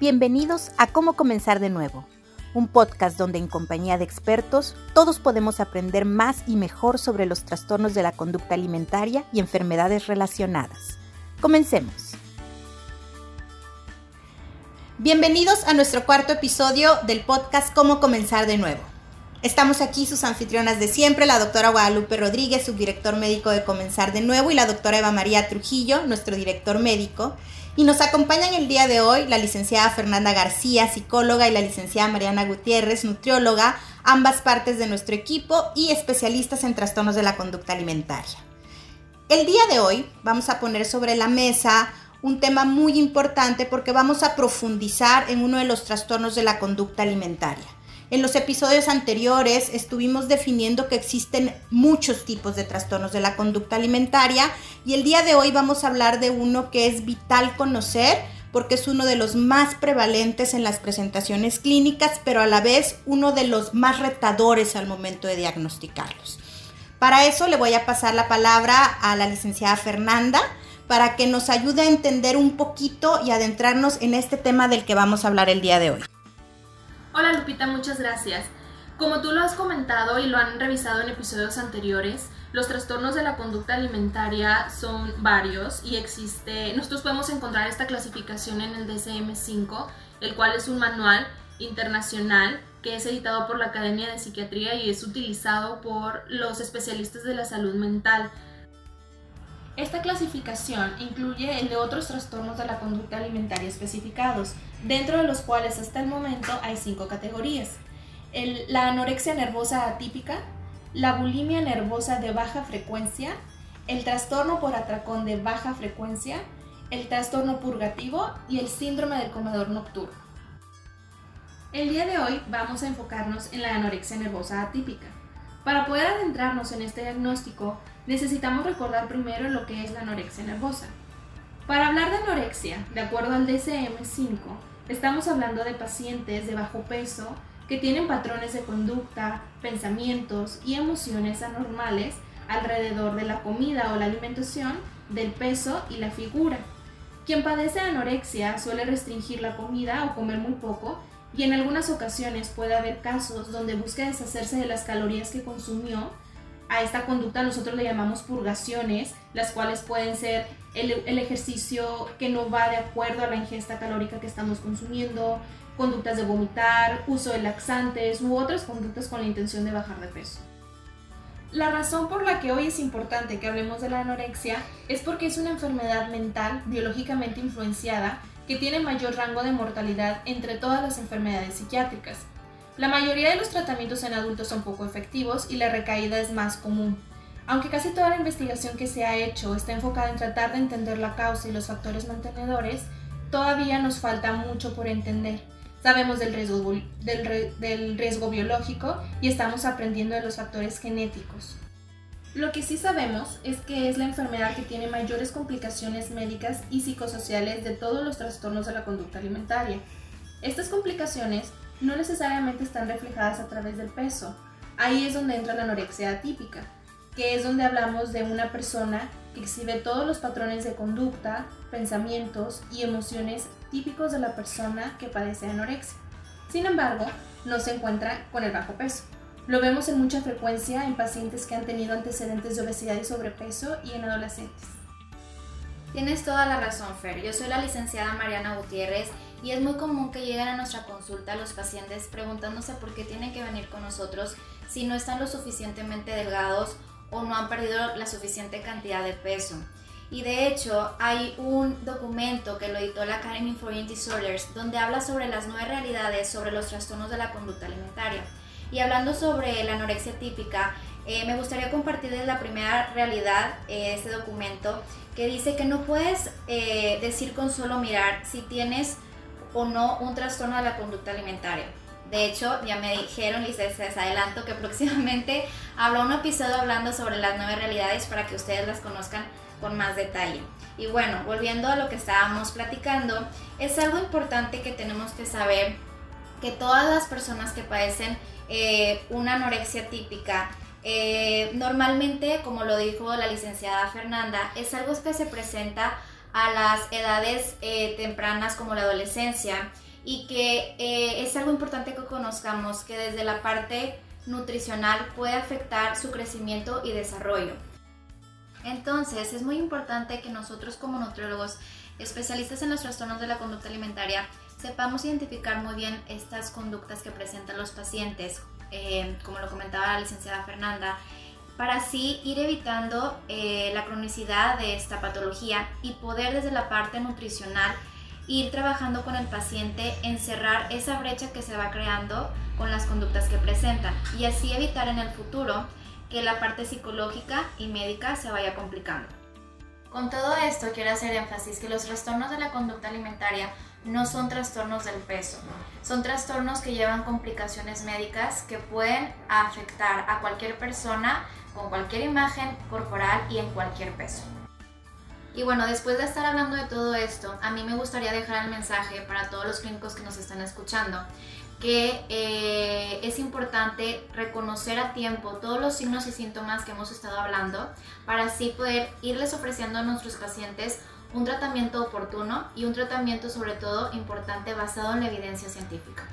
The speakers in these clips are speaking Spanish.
Bienvenidos a Cómo Comenzar de Nuevo, un podcast donde en compañía de expertos todos podemos aprender más y mejor sobre los trastornos de la conducta alimentaria y enfermedades relacionadas. Comencemos. Bienvenidos a nuestro cuarto episodio del podcast Cómo Comenzar de Nuevo. Estamos aquí sus anfitrionas de siempre, la doctora Guadalupe Rodríguez, subdirector médico de Comenzar de Nuevo, y la doctora Eva María Trujillo, nuestro director médico. Y nos acompañan el día de hoy la licenciada Fernanda García, psicóloga, y la licenciada Mariana Gutiérrez, nutrióloga, ambas partes de nuestro equipo y especialistas en trastornos de la conducta alimentaria. El día de hoy vamos a poner sobre la mesa un tema muy importante porque vamos a profundizar en uno de los trastornos de la conducta alimentaria. En los episodios anteriores estuvimos definiendo que existen muchos tipos de trastornos de la conducta alimentaria y el día de hoy vamos a hablar de uno que es vital conocer porque es uno de los más prevalentes en las presentaciones clínicas, pero a la vez uno de los más retadores al momento de diagnosticarlos. Para eso le voy a pasar la palabra a la licenciada Fernanda para que nos ayude a entender un poquito y adentrarnos en este tema del que vamos a hablar el día de hoy. Hola Lupita, muchas gracias. Como tú lo has comentado y lo han revisado en episodios anteriores, los trastornos de la conducta alimentaria son varios y existe, nosotros podemos encontrar esta clasificación en el DSM-5, el cual es un manual internacional que es editado por la Academia de Psiquiatría y es utilizado por los especialistas de la salud mental. Esta clasificación incluye el de otros trastornos de la conducta alimentaria especificados, dentro de los cuales hasta el momento hay cinco categorías. la anorexia nervosa atípica, la bulimia nervosa de baja frecuencia, el trastorno por atracón de baja frecuencia, el trastorno purgativo y el síndrome del comedor nocturno. El día de hoy vamos a enfocarnos en la anorexia nervosa atípica. Para poder adentrarnos en este diagnóstico, necesitamos recordar primero lo que es la anorexia nervosa. Para hablar de anorexia, de acuerdo al DSM-5, estamos hablando de pacientes de bajo peso que tienen patrones de conducta, pensamientos y emociones anormales alrededor de la comida o la alimentación, del peso y la figura. Quien padece anorexia suele restringir la comida o comer muy poco y en algunas ocasiones puede haber casos donde busca deshacerse de las calorías que consumió a esta conducta nosotros le llamamos purgaciones, las cuales pueden ser el, ejercicio que no va de acuerdo a la ingesta calórica que estamos consumiendo, conductas de vomitar, uso de laxantes u otras conductas con la intención de bajar de peso. La razón por la que hoy es importante que hablemos de la anorexia es porque es una enfermedad mental biológicamente influenciada que tiene mayor rango de mortalidad entre todas las enfermedades psiquiátricas. La mayoría de los tratamientos en adultos son poco efectivos y la recaída es más común. Aunque casi toda la investigación que se ha hecho está enfocada en tratar de entender la causa y los factores mantenedores, todavía nos falta mucho por entender. Sabemos del riesgo, biológico y estamos aprendiendo de los factores genéticos. Lo que sí sabemos es que es la enfermedad que tiene mayores complicaciones médicas y psicosociales de todos los trastornos de la conducta alimentaria. Estas complicaciones no necesariamente están reflejadas a través del peso. Ahí es donde entra la anorexia atípica, que es donde hablamos de una persona que exhibe todos los patrones de conducta, pensamientos y emociones típicos de la persona que padece anorexia. Sin embargo, no se encuentra con el bajo peso. Lo vemos en mucha frecuencia en pacientes que han tenido antecedentes de obesidad y sobrepeso y en adolescentes. Tienes toda la razón, Fer. Yo soy la licenciada Mariana Gutiérrez y es muy común que lleguen a nuestra consulta los pacientes preguntándose por qué tienen que venir con nosotros si no están lo suficientemente delgados o no han perdido la suficiente cantidad de peso. Y de hecho hay un documento que lo editó la Academy for Eating Disorders donde habla sobre las nueve realidades sobre los trastornos de la conducta alimentaria. Y hablando sobre la anorexia típica, eh, me gustaría compartirles la primera realidad de este documento que dice que no puedes eh, decir con solo mirar si tienes o no un trastorno de la conducta alimentaria. De hecho, ya me dijeron y adelanto que próximamente habrá un episodio hablando sobre las nueve realidades para que ustedes las conozcan con más detalle. Y bueno, volviendo a lo que estábamos platicando, es algo importante que tenemos que saber que todas las personas que padecen eh, una anorexia típica, eh, normalmente, como lo dijo la licenciada Fernanda, es algo que se presenta a las edades eh, tempranas como la adolescencia y que eh, es algo importante que conozcamos que desde la parte nutricional puede afectar su crecimiento y desarrollo. Entonces es muy importante que nosotros como nutriólogos, especialistas en los trastornos de la conducta alimentaria, sepamos identificar muy bien estas conductas que presentan los pacientes, eh, como lo comentaba la licenciada Fernanda, para así ir evitando eh, la cronicidad de esta patología y poder desde la parte nutricional ir trabajando con el paciente en cerrar esa brecha que se va creando con las conductas que presentan y así evitar en el futuro que la parte psicológica y médica se vaya complicando. Con todo esto quiero hacer énfasis que los trastornos de la conducta alimentaria no son trastornos del peso, son trastornos que llevan complicaciones médicas que pueden afectar a cualquier persona con cualquier imagen corporal y en cualquier peso. Y bueno, después de estar hablando de todo esto, a mí me gustaría dejar el mensaje para todos los clínicos que nos están escuchando, que eh, es importante reconocer a tiempo todos los signos y síntomas que hemos estado hablando para así poder irles ofreciendo a nuestros pacientes un tratamiento oportuno y un tratamiento sobre todo importante basado en la evidencia científica.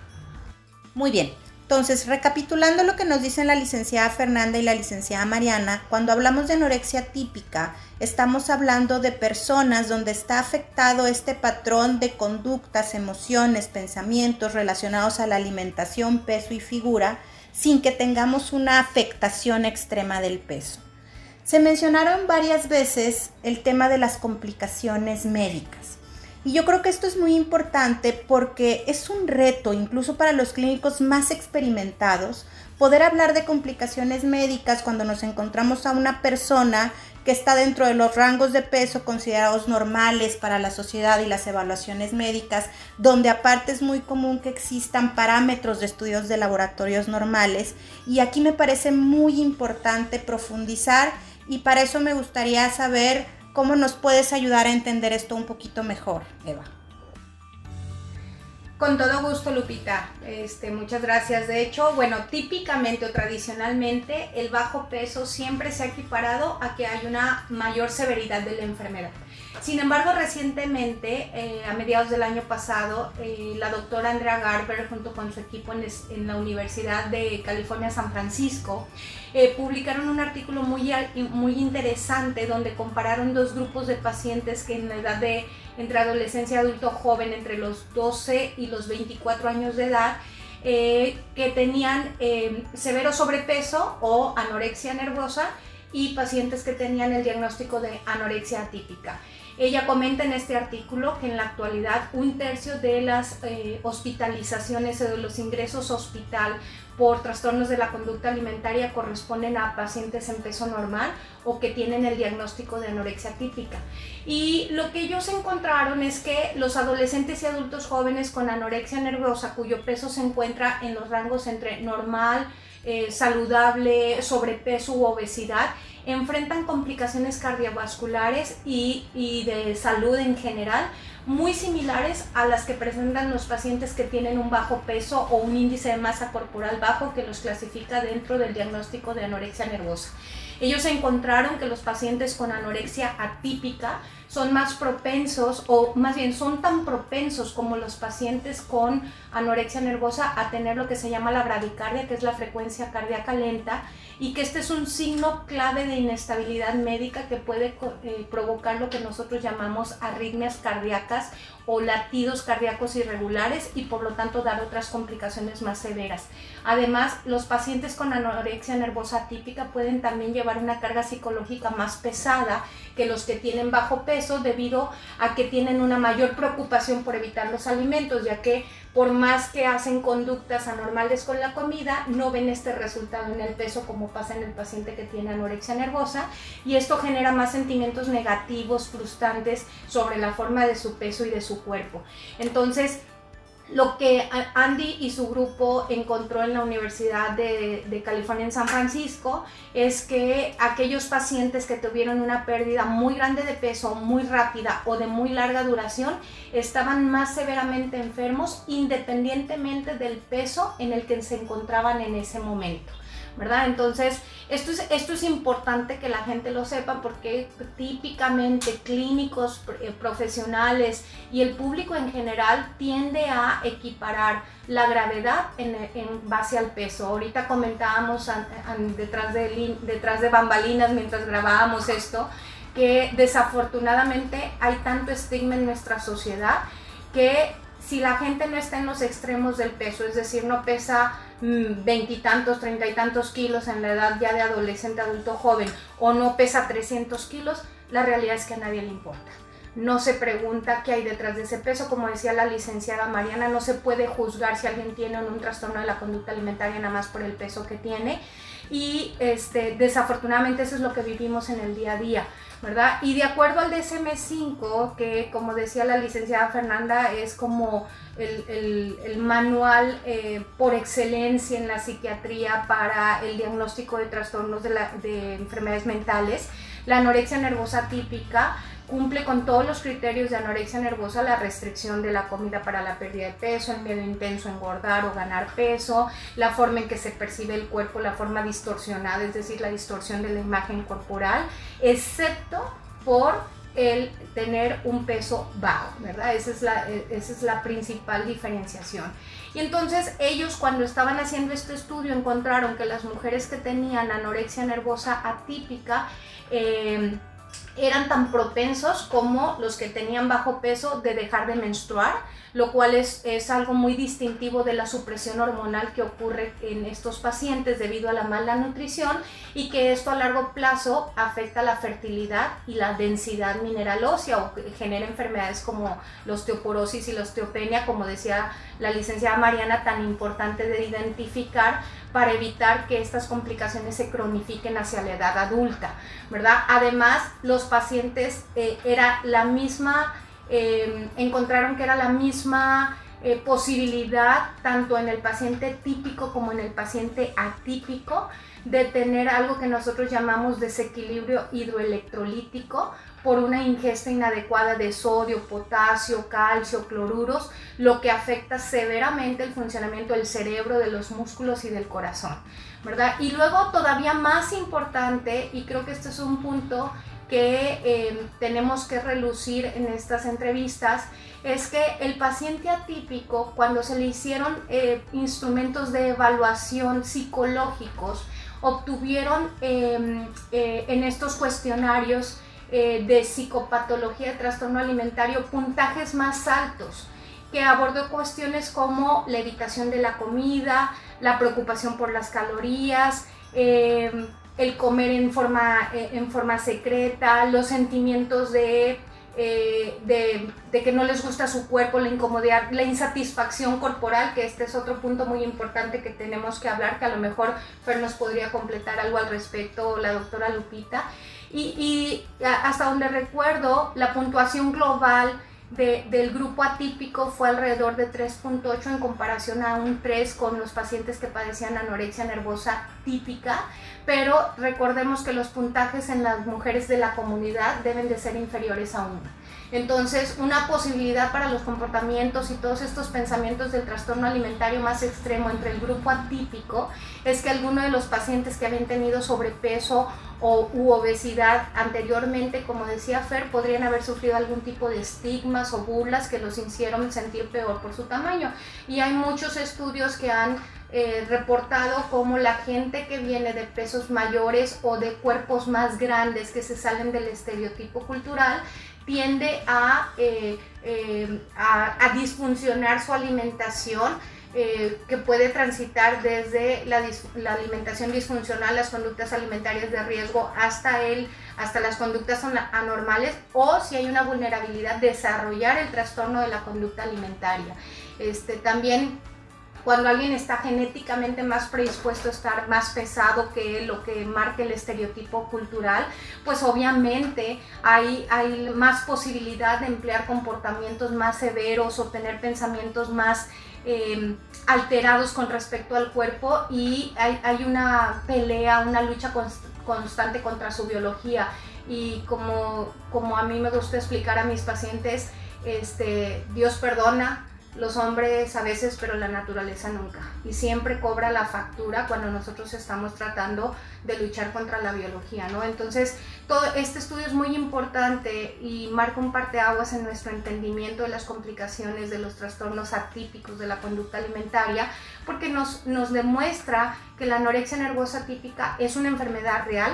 Muy bien, entonces, recapitulando lo que nos dicen la licenciada Fernanda y la licenciada Mariana, cuando hablamos de anorexia típica, estamos hablando de personas donde está afectado este patrón de conductas, emociones, pensamientos relacionados a la alimentación, peso y figura, sin que tengamos una afectación extrema del peso. Se mencionaron varias veces el tema de las complicaciones médicas. Y yo creo que esto es muy importante porque es un reto, incluso para los clínicos más experimentados, poder hablar de complicaciones médicas cuando nos encontramos a una persona que está dentro de los rangos de peso considerados normales para la sociedad y las evaluaciones médicas, donde aparte es muy común que existan parámetros de estudios de laboratorios normales. Y aquí me parece muy importante profundizar y para eso me gustaría saber ¿Cómo nos puedes ayudar a entender esto un poquito mejor, Eva? Con todo gusto, Lupita. Este, muchas gracias. De hecho, bueno, típicamente o tradicionalmente el bajo peso siempre se ha equiparado a que hay una mayor severidad de la enfermedad. Sin embargo, recientemente, eh, a mediados del año pasado, eh, la doctora Andrea Garber, junto con su equipo en, la Universidad de California, San Francisco, eh, publicaron un artículo muy, muy interesante donde compararon dos grupos de pacientes que en la edad de entre adolescencia adulto joven, entre los 12 y los 24 años de edad, que tenían severo sobrepeso o anorexia nervosa y pacientes que tenían el diagnóstico de anorexia atípica. Ella comenta en este artículo que en la actualidad un tercio de las eh, hospitalizaciones o de los ingresos hospital por trastornos de la conducta alimentaria corresponden a pacientes en peso normal o que tienen el diagnóstico de anorexia típica. Y lo que ellos encontraron es que los adolescentes y adultos jóvenes con anorexia nerviosa, cuyo peso se encuentra en los rangos entre normal, eh, saludable, sobrepeso u obesidad, enfrentan complicaciones cardiovasculares y, y, de salud en general muy similares a las que presentan los pacientes que tienen un bajo peso o un índice de masa corporal bajo que los clasifica dentro del diagnóstico de anorexia nervosa. Ellos encontraron que los pacientes con anorexia atípica son más propensos o más bien son tan propensos como los pacientes con anorexia nervosa a tener lo que se llama la bradicardia, que es la frecuencia cardíaca lenta, y que este es un signo clave de inestabilidad médica que puede eh, provocar lo que nosotros llamamos arritmias cardíacas o latidos cardíacos irregulares y por lo tanto dar otras complicaciones más severas. Además, los pacientes con anorexia nervosa típica pueden también llevar una carga psicológica más pesada que los que tienen bajo peso debido a que tienen una mayor preocupación por evitar los alimentos, ya que por más que hacen conductas anormales con la comida, no ven este resultado en el peso como pasa en el paciente que tiene anorexia nervosa y esto genera más sentimientos negativos, frustrantes sobre la forma de su peso y de su cuerpo. Entonces, lo que Andy y su grupo encontró en la Universidad de, California en San Francisco es que aquellos pacientes que tuvieron una pérdida muy grande de peso, muy rápida o de muy larga duración, estaban más severamente enfermos independientemente del peso en el que se encontraban en ese momento. ¿Verdad? Entonces, esto es, importante que la gente lo sepa porque típicamente clínicos eh, profesionales y el público en general tiende a equiparar la gravedad en, base al peso. Ahorita comentábamos detrás, de, detrás de bambalinas mientras grabábamos esto que desafortunadamente hay tanto estigma en nuestra sociedad que si la gente no está en los extremos del peso, es decir, no pesa mm, veintitantos, treinta y tantos kilos en la edad ya de adolescente, adulto, joven, o no pesa 300 kilos, la realidad es que a nadie le importa. No se pregunta qué hay detrás de ese peso, como decía la licenciada Mariana, no se puede juzgar si alguien tiene un trastorno de la conducta alimentaria nada más por el peso que tiene. Y este, desafortunadamente eso es lo que vivimos en el día a día. ¿verdad? Y de acuerdo al DSM-5, que como decía la licenciada Fernanda, es como el, manual eh, por excelencia en la psiquiatría para el diagnóstico de trastornos de, de enfermedades mentales, la anorexia nervosa típica cumple con todos los criterios de anorexia nervosa, la restricción de la comida para la pérdida de peso, el miedo intenso a engordar o ganar peso, la forma en que se percibe el cuerpo, la forma distorsionada, es decir, la distorsión de la imagen corporal, excepto por el tener un peso bajo, ¿verdad? Esa es la, esa es la principal diferenciación. Y entonces ellos cuando estaban haciendo este estudio encontraron que las mujeres que tenían anorexia nervosa atípica, eh, eran tan propensos como los que tenían bajo peso de dejar de menstruar, lo cual es, es, algo muy distintivo de la supresión hormonal que ocurre en estos pacientes debido a la mala nutrición y que esto a largo plazo afecta la fertilidad y la densidad mineral ósea o genera enfermedades como la osteoporosis y la osteopenia, como decía la licenciada Mariana, tan importante de identificar para evitar que estas complicaciones se cronifiquen hacia la edad adulta, ¿verdad? Además, los pacientes eh, era la misma, em, encontraron que era la misma eh, posibilidad tanto en el paciente típico como en el paciente atípico de tener algo que nosotros llamamos desequilibrio hidroelectrolítico por una ingesta inadecuada de sodio, potasio, calcio, cloruros, lo que afecta severamente el funcionamiento del cerebro, de los músculos y del corazón, ¿verdad? Y luego todavía más importante, y creo que este es un punto que eh, tenemos que relucir en estas entrevistas, es que el paciente atípico, cuando se le hicieron eh, instrumentos de evaluación psicológicos, obtuvieron em, eh, en estos cuestionarios eh, de psicopatología de trastorno alimentario puntajes más altos que abordó cuestiones como la evitación de la comida, la preocupación por las calorías, em, el comer en forma, eh, en forma secreta, los sentimientos de eh, de, que no les gusta su cuerpo, la incomodidad, la insatisfacción corporal, que este es otro punto muy importante que tenemos que hablar, que a lo mejor Fer nos podría completar algo al respecto, la doctora Lupita. Y, y hasta donde recuerdo, la puntuación global del grupo atípico fue alrededor de 3.8 en comparación a un 3 con los pacientes que padecían anorexia nervosa típica, pero recordemos que los puntajes en las mujeres de la comunidad deben de ser inferiores a 1. Entonces, una posibilidad para los comportamientos y todos estos pensamientos del trastorno alimentario más extremo entre el grupo atípico es que alguno de los pacientes que habían tenido sobrepeso o u obesidad anteriormente, como decía Fer, podrían haber sufrido algún tipo de estigmas o burlas que los hicieron sentir peor por su tamaño. Y hay muchos estudios que han eh, reportado como la gente que viene de pesos mayores o de cuerpos más grandes que se salen del estereotipo cultural tiende a, eh, eh, a, disfuncionar su alimentación, eh, que puede transitar desde la, la, alimentación disfuncional, las conductas alimentarias de riesgo, hasta, el, hasta las conductas anormales, o si hay una vulnerabilidad, desarrollar el trastorno de la conducta alimentaria. Este, también cuando alguien está genéticamente más predispuesto a estar más pesado que lo que marca el estereotipo cultural, pues obviamente hay, hay más posibilidad de emplear comportamientos más severos o tener pensamientos más em, alterados con respecto al cuerpo y hay, hay una pelea, una lucha constante contra su biología. Y como, como a mí me gusta explicar a mis pacientes, este, Dios perdona, los hombres a veces, pero la naturaleza nunca. Y siempre cobra la factura cuando nosotros estamos tratando de luchar contra la biología, ¿no? Entonces, todo este estudio es muy importante y marca un parteaguas en nuestro entendimiento de las complicaciones de los trastornos atípicos de la conducta alimentaria, porque nos, nos demuestra que la anorexia nervosa típica es una enfermedad real,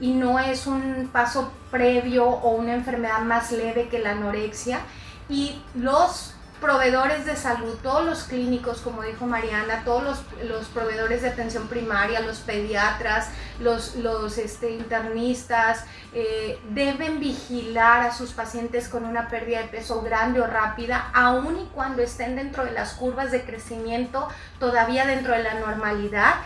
y no es un paso previo o una enfermedad más leve que la anorexia. Y los proveedores de salud, todos los clínicos, como dijo Mariana, todos los, proveedores de atención primaria, los pediatras, los, los este, internistas, eh, deben vigilar a sus pacientes con una pérdida de peso grande o rápida, aun y cuando estén dentro de las curvas de crecimiento, todavía dentro de la normalidad.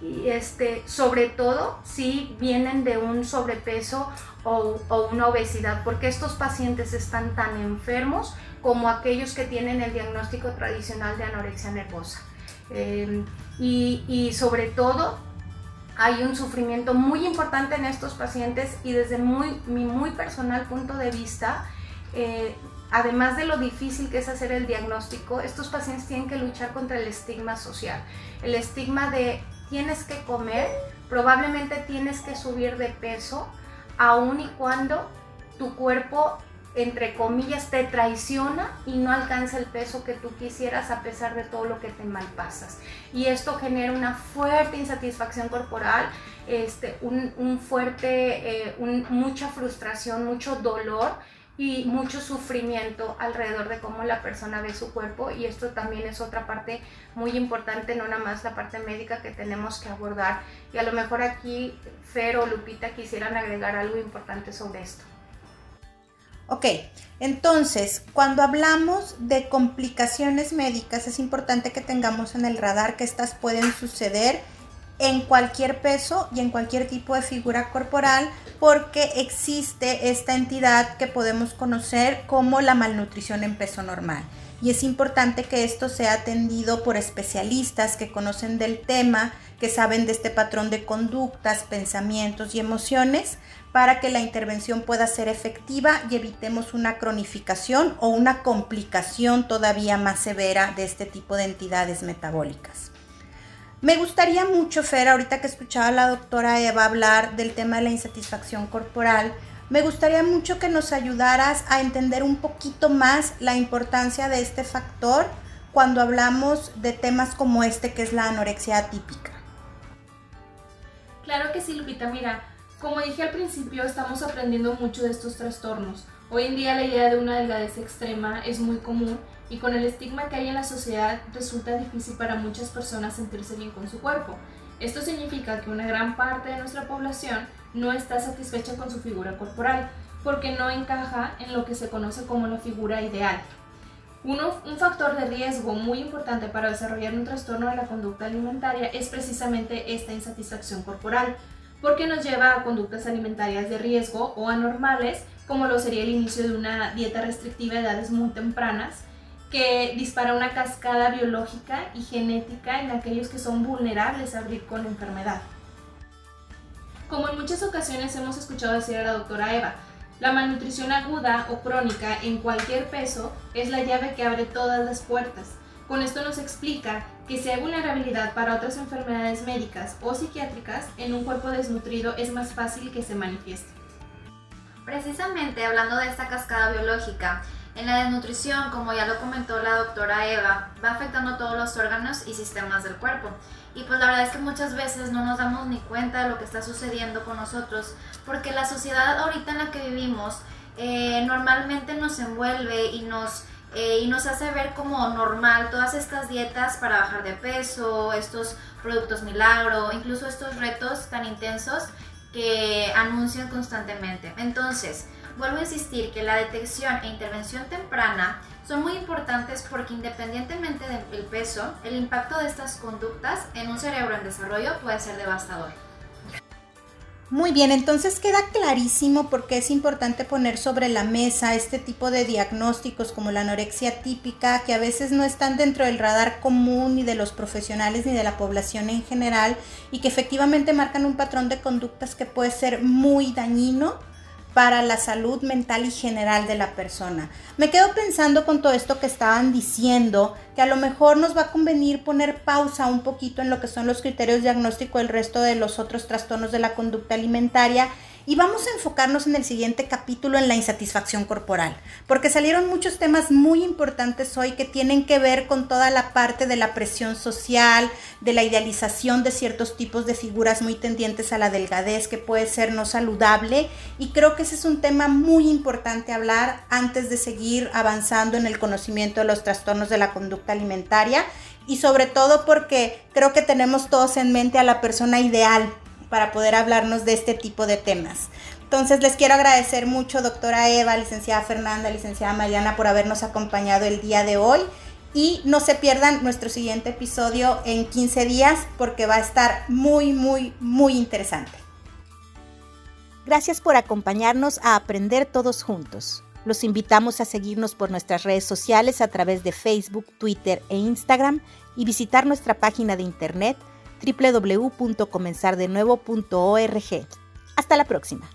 Y este, sobre todo si vienen de un sobrepeso o, o una obesidad, porque estos pacientes están tan enfermos como aquellos que tienen el diagnóstico tradicional de anorexia nervosa. Eh, y, sobre todo, hay un sufrimiento muy importante en estos pacientes y desde muy, mi muy personal punto de vista, eh, además de lo difícil que es hacer el diagnóstico, estos pacientes tienen que luchar contra el estigma social. El estigma de tienes que comer, probablemente tienes que subir de peso, aun y cuando tu cuerpo entre comillas, te traiciona y no alcanza el peso que tú quisieras a pesar de todo lo que te malpasas. Y esto genera una fuerte insatisfacción corporal, este, un, fuerte, eh, mucha frustración, mucho dolor y mucho sufrimiento alrededor de cómo la persona ve su cuerpo y esto también es otra parte muy importante, no nada más la parte médica que tenemos que abordar y a lo mejor aquí Fer o Lupita quisieran agregar algo importante sobre esto. Ok, entonces, cuando hablamos de complicaciones médicas, es importante que tengamos en el radar que estas pueden suceder en cualquier peso y en cualquier tipo de figura corporal porque existe esta entidad que podemos conocer como la malnutrición en peso normal. Y es importante que esto sea atendido por especialistas que conocen del tema, que saben de este patrón de conductas, pensamientos y emociones para que la intervención pueda ser efectiva y evitemos una cronificación o una complicación todavía más severa de este tipo de entidades metabólicas. Me gustaría mucho, Fer, ahorita que escuchaba a la doctora Eva hablar del tema de la insatisfacción corporal, me gustaría mucho que nos ayudaras a entender un poquito más la importancia de este factor cuando hablamos de temas como este que es la anorexia atípica. Claro que sí, Lupita. Mira, como dije al principio, estamos aprendiendo mucho de estos trastornos. Hoy en día la idea de una delgadez extrema es muy común y con el estigma que hay en la sociedad resulta difícil para muchas personas sentirse bien con su cuerpo. Esto significa que una gran parte de nuestra población no está satisfecha con su figura corporal porque no encaja en lo que se conoce como la figura ideal. Uno, un factor de riesgo muy importante para desarrollar un trastorno de la conducta alimentaria es precisamente esta insatisfacción corporal porque nos lleva a conductas alimentarias de riesgo o anormales, como lo sería el inicio de una dieta restrictiva a edades muy tempranas, que dispara una cascada biológica y genética en aquellos que son vulnerables a abrir con enfermedad. Como en muchas ocasiones hemos escuchado decir a la doctora Eva, la malnutrición aguda o crónica en cualquier peso es la llave que abre todas las puertas. Con esto nos explica que si hay vulnerabilidad para otras enfermedades médicas o psiquiátricas, en un cuerpo desnutrido es más fácil que se manifieste. Precisamente hablando de esta cascada biológica, en la desnutrición, como ya lo comentó la doctora Eva, va afectando todos los órganos y sistemas del cuerpo. Y pues la verdad es que muchas veces no nos damos ni cuenta de lo que está sucediendo con nosotros, porque la sociedad ahorita en la que vivimos eh, normalmente nos envuelve y nos eh, y nos hace ver como normal todas estas dietas para bajar de peso, estos productos milagro, incluso estos retos tan intensos que anuncian constantemente. Entonces, vuelvo a insistir que la detección e intervención temprana son muy importantes porque independientemente del peso, el impacto de estas conductas en un cerebro en desarrollo puede ser devastador. Muy bien, entonces queda clarísimo por qué es importante poner sobre la mesa este tipo de diagnósticos como la anorexia típica, que a veces no están dentro del radar común ni de los profesionales ni de la población en general y que efectivamente marcan un patrón de conductas que puede ser muy dañino para la salud mental y general de la persona. Me quedo pensando con todo esto que estaban diciendo, que a lo mejor nos va a convenir poner pausa un poquito en lo que son los criterios diagnósticos del resto de los otros trastornos de la conducta alimentaria y vamos a enfocarnos en el siguiente capítulo en la insatisfacción corporal, porque salieron muchos temas muy importantes hoy que tienen que ver con toda la parte de la presión social, de la idealización de ciertos tipos de figuras muy tendientes a la delgadez que puede ser no saludable. Y creo que ese es un tema muy importante hablar antes de seguir avanzando en el conocimiento de los trastornos de la conducta alimentaria y sobre todo porque creo que tenemos todos en mente a la persona ideal para poder hablarnos de este tipo de temas. Entonces les quiero agradecer mucho, doctora Eva, licenciada Fernanda, licenciada Mariana, por habernos acompañado el día de hoy. Y no se pierdan nuestro siguiente episodio en 15 días porque va a estar muy, muy, muy interesante. Gracias por acompañarnos a aprender todos juntos. Los invitamos a seguirnos por nuestras redes sociales a través de Facebook, Twitter e Instagram y visitar nuestra página de internet www.comenzardenuevo.org. Hasta la próxima.